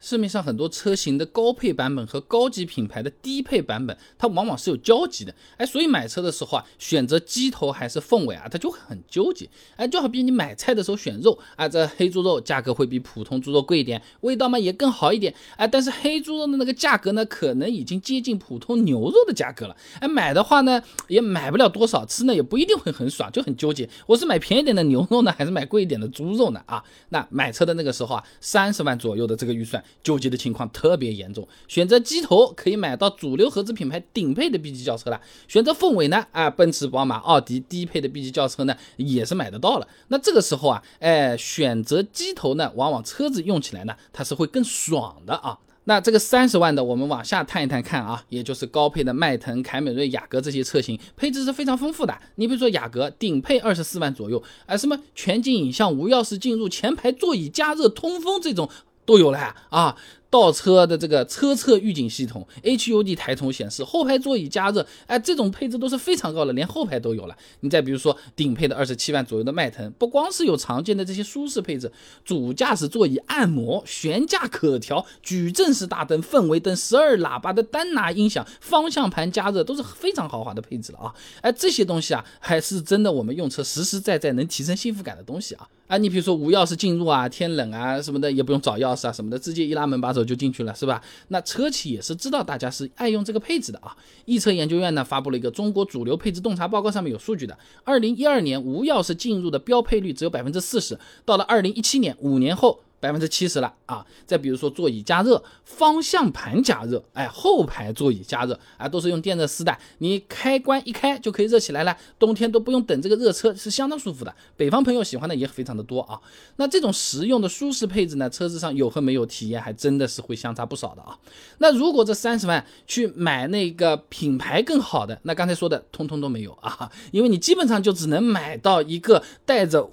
市面上很多车型的高配版本和高级品牌的低配版本，它往往是有交集的，哎，所以买车的时候啊，选择鸡头还是凤尾啊，它就会很纠结，哎，就好比你买菜的时候选肉啊，这黑猪肉价格会比普通猪肉贵一点，味道嘛也更好一点，哎，但是黑猪肉的那个价格呢，可能已经接近普通牛肉的价格了，哎，买的话呢，也买不了多少，吃呢也不一定会很爽，就很纠结，我是买便宜点的牛肉呢，还是买贵一点的猪肉呢？啊，那买车的那个时候啊，三十万左右的这个预算。纠结的情况特别严重，选择机头可以买到主流合资品牌顶配的 B 级轿车了，选择凤尾呢，啊，奔驰、宝马、奥迪低配的 B 级轿车呢也是买得到了。那这个时候啊，哎，选择机头呢，往往车子用起来呢，它是会更爽的啊。那这个三十万的，我们往下探一探看啊，也就是高配的迈腾、凯美瑞、雅阁这些车型，配置是非常丰富的。你比如说雅阁，顶配二十四万左右，啊，什么全景影像、无钥匙进入、前排座椅加热、通风这种。都有了啊！倒车的这个车侧预警系统，HUD 抬头显示，后排座椅加热，哎，这种配置都是非常高的，连后排都有了。你再比如说顶配的二十七万左右的迈腾，不光是有常见的这些舒适配置，主驾驶座椅按摩、悬架可调、矩阵式大灯、氛围灯、十二喇叭的单拿音响、方向盘加热，都是非常豪华的配置了啊！哎，这些东西啊，还是真的我们用车实实在在能提升幸福感的东西啊！啊，你比如说无钥匙进入啊，天冷啊什么的也不用找钥匙啊什么的，直接一拉门把手就进去了，是吧？那车企也是知道大家是爱用这个配置的啊。易车研究院呢发布了一个中国主流配置洞察报告，上面有数据的。二零一二年无钥匙进入的标配率只有百分之四十，到了二零一七年，五年后。百分之七十了啊！再比如说座椅加热、方向盘加热，哎，后排座椅加热啊，都是用电热丝的，你开关一开就可以热起来了，冬天都不用等这个热车，是相当舒服的。北方朋友喜欢的也非常的多啊。那这种实用的舒适配置呢，车子上有和没有体验还真的是会相差不少的啊。那如果这三十万去买那个品牌更好的，那刚才说的通通都没有啊，因为你基本上就只能买到一个带着，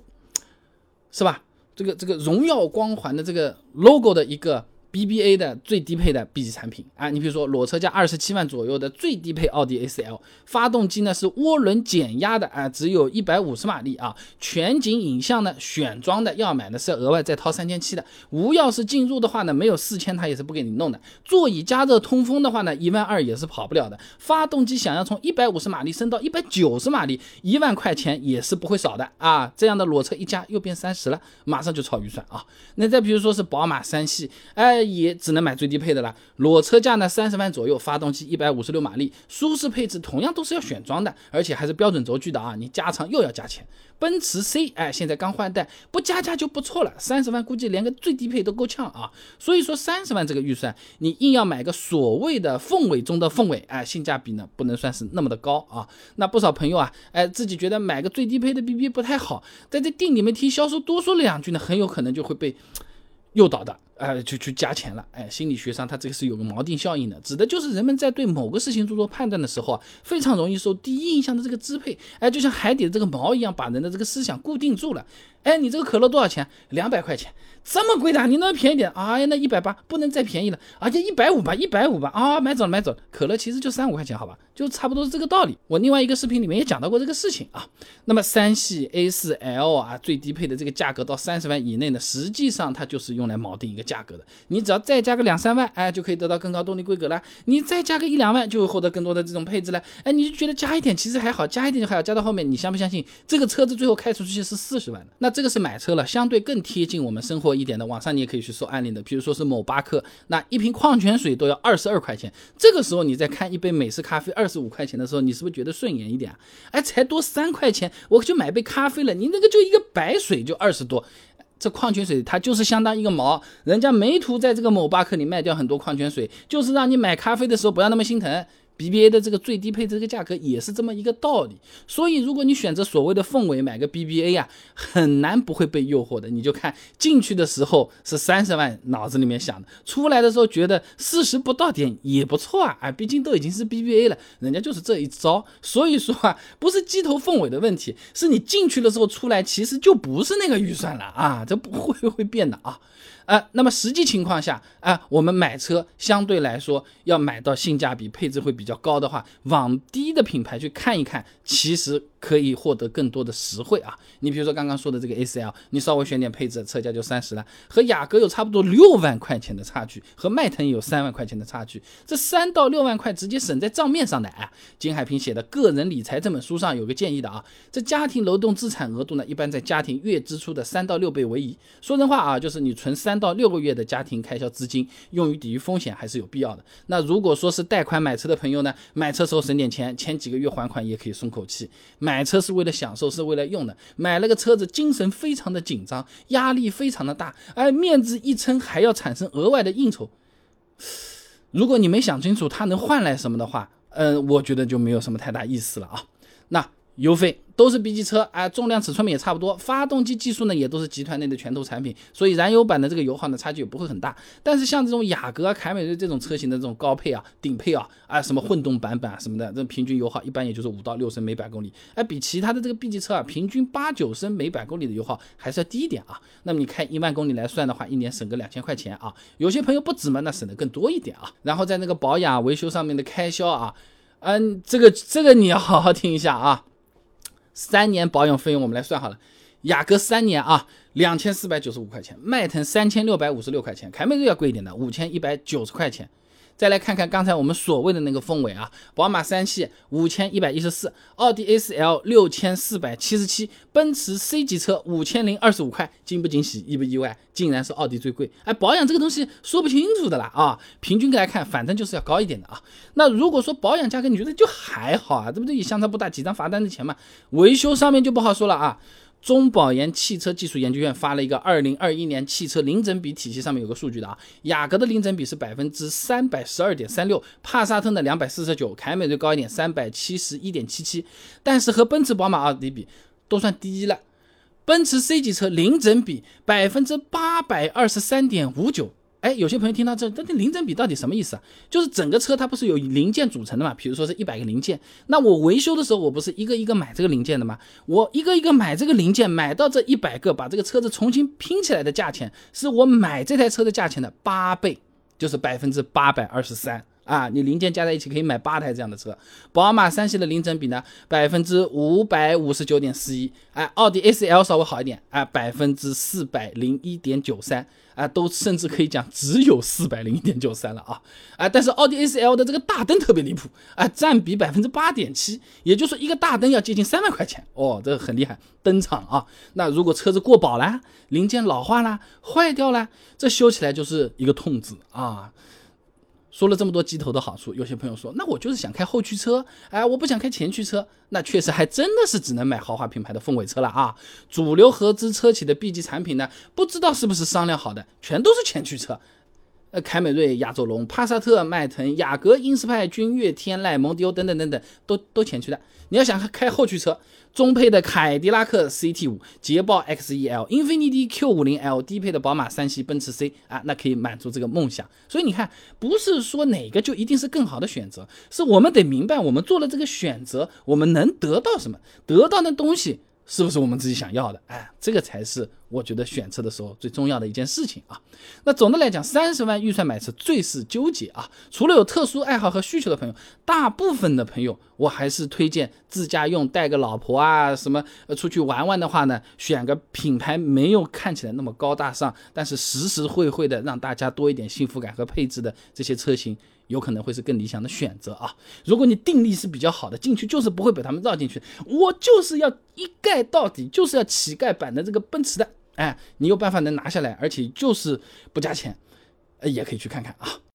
是吧？这个这个荣耀光环的这个 logo 的一个。BBA 的最低配的 B 级产品。啊，你比如说裸车价二十七万左右的最低配奥迪 A4L，发动机呢是涡轮减压的啊，只有一百五十马力啊，全景影像呢选装的，要买的是额外再掏三千七的，无钥匙进入的话呢，没有四千它也是不给你弄的，座椅加热通风的话呢，一万二也是跑不了的，发动机想要从一百五十马力升到一百九十马力，一万块钱也是不会少的。啊，这样的裸车一加又变三十了，马上就超预算啊，那再比如说是宝马三系，哎。也只能买最低配的了，裸车价呢三十万左右，发动机一百五十六马力，舒适配置同样都是要选装的，而且还是标准轴距的啊，你加长又要加钱。奔驰 C，哎，现在刚换代，不加价就不错了，三十万估计连个最低配都够呛啊。所以说三十万这个预算，你硬要买个所谓的凤尾中的凤尾，哎，性价比呢不能算是那么的高啊。那不少朋友啊，哎，自己觉得买个最低配的 BB 不太好，在这店里面听销售多说两句呢，很有可能就会被诱导的。哎，就去加钱了。哎，心理学上它这个是有个锚定效应的，指的就是人们在对某个事情做出判断的时候啊，非常容易受第一印象的这个支配。哎，就像海底的这个锚一样，把人的这个思想固定住了。哎，你这个可乐多少钱？两百块钱，这么贵的？你能便宜点？哎呀，那一百八不能再便宜了，而且一百五吧，一百五吧。啊，买走了，买走了。可乐其实就三五块钱，好吧，就差不多是这个道理。我另外一个视频里面也讲到过这个事情啊。那么三系 A4L 啊，最低配的这个价格到三十万以内呢，实际上它就是用来锚定一个价格的。你只要再加个两三万，哎，就可以得到更高动力规格了。你再加个一两万，就会获得更多的这种配置了。哎，你就觉得加一点其实还好，加一点就还好加到后面，你相不相信这个车子最后开出去是四十万的？那这个是买车了，相对更贴近我们生活一点的。网上你也可以去搜案例的，比如说是某巴克，那一瓶矿泉水都要二十二块钱。这个时候你再看一杯美式咖啡二十五块钱的时候，你是不是觉得顺眼一点啊？哎，才多三块钱，我就买杯咖啡了。你那个就一个白水就二十多，这矿泉水它就是相当一个毛。人家没图在这个某巴克里卖掉很多矿泉水，就是让你买咖啡的时候不要那么心疼。BBA 的这个最低配这个价格也是这么一个道理，所以如果你选择所谓的凤尾买个 BBA 呀，很难不会被诱惑的。你就看进去的时候是三十万，脑子里面想的，出来的时候觉得四十不到点也不错啊，啊，毕竟都已经是 BBA 了，人家就是这一招。所以说啊，不是鸡头凤尾的问题，是你进去的时候出来其实就不是那个预算了啊，这不会会变的啊。啊，那么实际情况下啊，我们买车相对来说要买到性价比、配置会比较高的话，往低的品牌去看一看，其实。可以获得更多的实惠啊。你比如说刚刚说的这个 A C L，你稍微选点配置，车价就三十了，和雅阁有差不多六万块钱的差距，和迈腾有三万块钱的差距，这三到六万块直接省在账面上的啊。金海平写的《个人理财》这本书上有个建议的啊，这家庭流动资产额度呢，一般在家庭月支出的三到六倍为宜。说真话啊，就是你存三到六个月的家庭开销资金，用于抵御风险还是有必要的。那如果说是贷款买车的朋友呢，买车时候省点钱，前几个月还款也可以松口气。买买车是为了享受，是为了用的。买了个车子，精神非常的紧张，压力非常的大，哎面子一撑还要产生额外的应酬。如果你没想清楚它能换来什么的话，嗯，我觉得就没有什么太大意思了啊。那油费。都是 B 级车啊，重量尺寸也差不多，发动机技术呢也都是集团内的拳头产品，所以燃油版的这个油耗呢差距也不会很大。但是像这种雅阁啊、凯美瑞这种车型的这种高配啊、顶配啊啊什么混动版本啊什么的，这平均油耗一般也就是五到六升每百公里，哎，比其他的这个 B 级车啊平均八九升每百公里的油耗还是要低一点啊。那么你开一万公里来算的话，一年省个两千块钱啊。有些朋友不止嘛，那省的更多一点啊。然后在那个保养维修上面的开销啊，嗯，这个这个你要好好听一下啊。三年保养费用我们来算好了，雅阁三年啊，两千四百九十五块钱，迈腾三千六百五十六块钱，凯美瑞要贵一点的，五千一百九十块钱。再来看看刚才我们所谓的那个凤尾啊，宝马三系五千一百一十四，奥迪 A 四 L 六千四百七十七，奔驰 C 级车五千零二十五块，惊不惊喜，意不意外？竟然是奥迪最贵。哎，保养这个东西说不清楚的啦啊，平均来看，反正就是要高一点的啊。那如果说保养价格你觉得就还好啊，这不对？也相差不大，几张罚单的钱嘛。维修上面就不好说了啊。中保研汽车技术研究院发了一个二零二一年汽车零整比体系，上面有个数据的啊，雅阁的零整比是百分之三百十二点三六，帕萨特的两百四十九，凯美瑞高一点，三百七十一点七七，但是和奔驰、宝马、奥迪比都算低了，奔驰 C 级车零整比百分之八百二十三点五九。哎，有些朋友听到这，那这零整比到底什么意思啊？就是整个车它不是有零件组成的嘛？比如说是一百个零件，那我维修的时候，我不是一个一个买这个零件的吗？我一个一个买这个零件，买到这一百个，把这个车子重新拼起来的价钱，是我买这台车的价钱的八倍，就是百分之八百二十三。啊，你零件加在一起可以买八台这样的车。宝马三系的零整比呢，百分之五百五十九点四一。哎，奥迪 A4L 稍微好一点，哎，百分之四百零一点九三。啊，都甚至可以讲只有四百零一点九三了啊。啊，但是奥迪 A4L 的这个大灯特别离谱，啊，占比百分之八点七，也就是一个大灯要接近三万块钱哦，这个很厉害。灯厂啊，那如果车子过保了，零件老化了，坏掉了，这修起来就是一个痛字啊。说了这么多机头的好处，有些朋友说，那我就是想开后驱车，哎，我不想开前驱车，那确实还真的是只能买豪华品牌的凤尾车了啊。主流合资车企的 B 级产品呢，不知道是不是商量好的，全都是前驱车。呃，凯美瑞、亚洲龙、帕萨特、迈腾、雅阁、英仕派、君越、天籁、蒙迪欧等等等等，都都前驱的。你要想开后驱车，中配的凯迪拉克 CT 五、捷豹 XEL、英菲尼迪 Q 五零 L，低配的宝马三系、奔驰 C 啊，那可以满足这个梦想。所以你看，不是说哪个就一定是更好的选择，是我们得明白，我们做了这个选择，我们能得到什么，得到的东西。是不是我们自己想要的？哎，这个才是我觉得选车的时候最重要的一件事情啊。那总的来讲，三十万预算买车最是纠结啊。除了有特殊爱好和需求的朋友，大部分的朋友我还是推荐自家用，带个老婆啊什么出去玩玩的话呢，选个品牌没有看起来那么高大上，但是实实惠惠的让大家多一点幸福感和配置的这些车型。有可能会是更理想的选择啊！如果你定力是比较好的，进去就是不会被他们绕进去，我就是要一盖到底，就是要乞丐版的这个奔驰的，哎，你有办法能拿下来，而且就是不加钱，呃，也可以去看看啊。